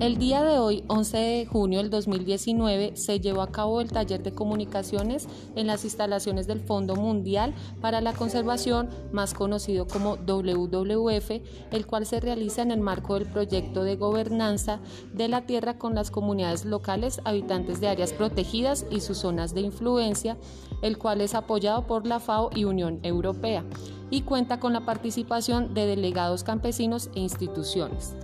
El día de hoy, 11 de junio del 2019, se llevó a cabo el taller de comunicaciones en las instalaciones del Fondo Mundial para la Conservación, más conocido como WWF, el cual se realiza en el marco del proyecto de gobernanza de la tierra con las comunidades locales habitantes de áreas protegidas y sus zonas de influencia, el cual es apoyado por la FAO y Unión Europea y cuenta con la participación de delegados campesinos e instituciones.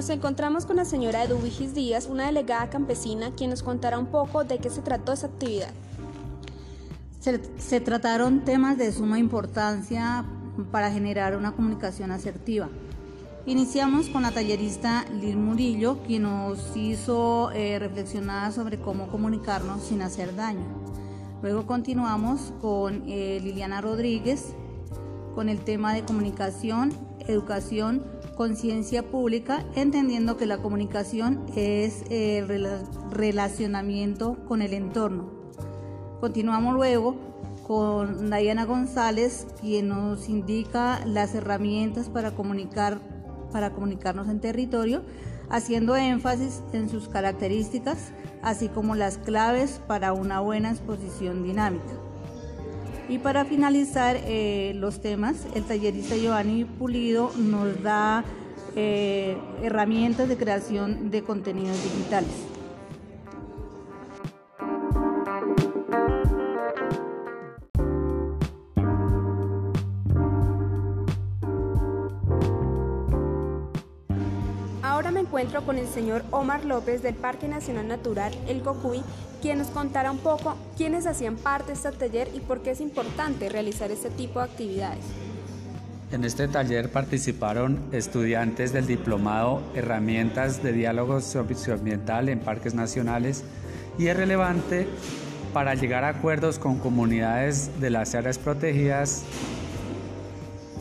Nos encontramos con la señora Eduvigis Díaz, una delegada campesina, quien nos contará un poco de qué se trató esa actividad. Se, trataron temas de suma importancia para generar una comunicación asertiva. Iniciamos con la tallerista Lil Murillo, quien nos hizo eh, reflexionar sobre cómo comunicarnos sin hacer daño. Luego continuamos con eh, Liliana Rodríguez con el tema de comunicación, educación, conciencia pública, entendiendo que la comunicación es el relacionamiento con el entorno. Continuamos luego con Diana González, quien nos indica las herramientas para comunicar para comunicarnos en territorio, haciendo énfasis en sus características, así como las claves para una buena exposición dinámica. Y para finalizar eh, los temas, el tallerista Giovanni Pulido nos da eh, herramientas de creación de contenidos digitales. Ahora me encuentro con el señor Omar López del Parque Nacional Natural El Cocuy, quien nos contará un poco quiénes hacían parte de este taller y por qué es importante realizar este tipo de actividades. En este taller participaron estudiantes del diplomado Herramientas de Diálogo Socioambiental en Parques Nacionales y es relevante para llegar a acuerdos con comunidades de las áreas protegidas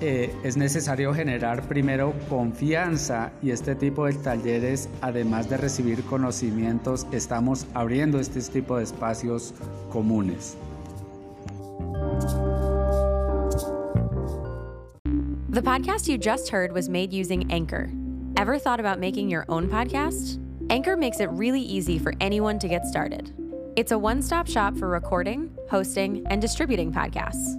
eh, es necesario generar primero confianza y este tipo de talleres, además de recibir conocimientos, estamos abriendo este tipo de espacios comunes. The podcast you just heard was made using Anchor. Ever thought about making your own podcast? Anchor makes it really easy for anyone to get started. It's a one stop shop for recording, hosting, and distributing podcasts.